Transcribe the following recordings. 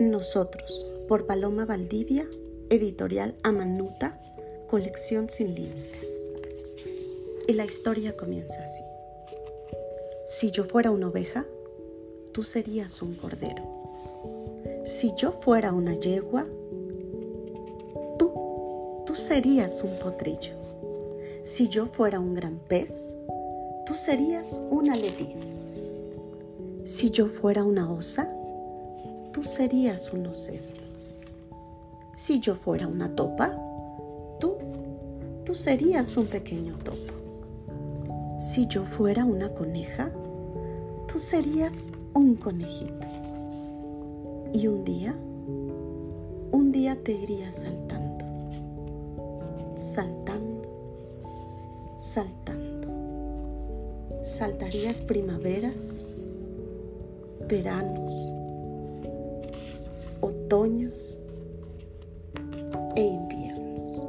Nosotros, por Paloma Valdivia, editorial Amanuta, colección sin límites. Y la historia comienza así. Si yo fuera una oveja, tú serías un cordero. Si yo fuera una yegua, tú, tú serías un potrillo. Si yo fuera un gran pez, tú serías un alevín. Si yo fuera una osa, tú serías un ocesno. Si yo fuera una topa, tú, tú serías un pequeño topo. Si yo fuera una coneja, tú serías un conejito. Y un día, un día te irías saltando, saltando, saltando. Saltarías primaveras, veranos, otoños e inviernos.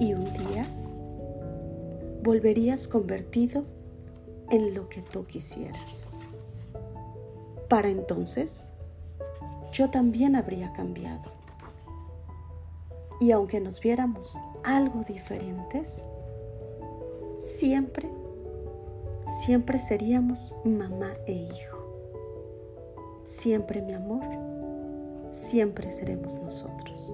Y un día volverías convertido en lo que tú quisieras. Para entonces, yo también habría cambiado. Y aunque nos viéramos algo diferentes, siempre, siempre seríamos mamá e hijo. Siempre mi amor, siempre seremos nosotros.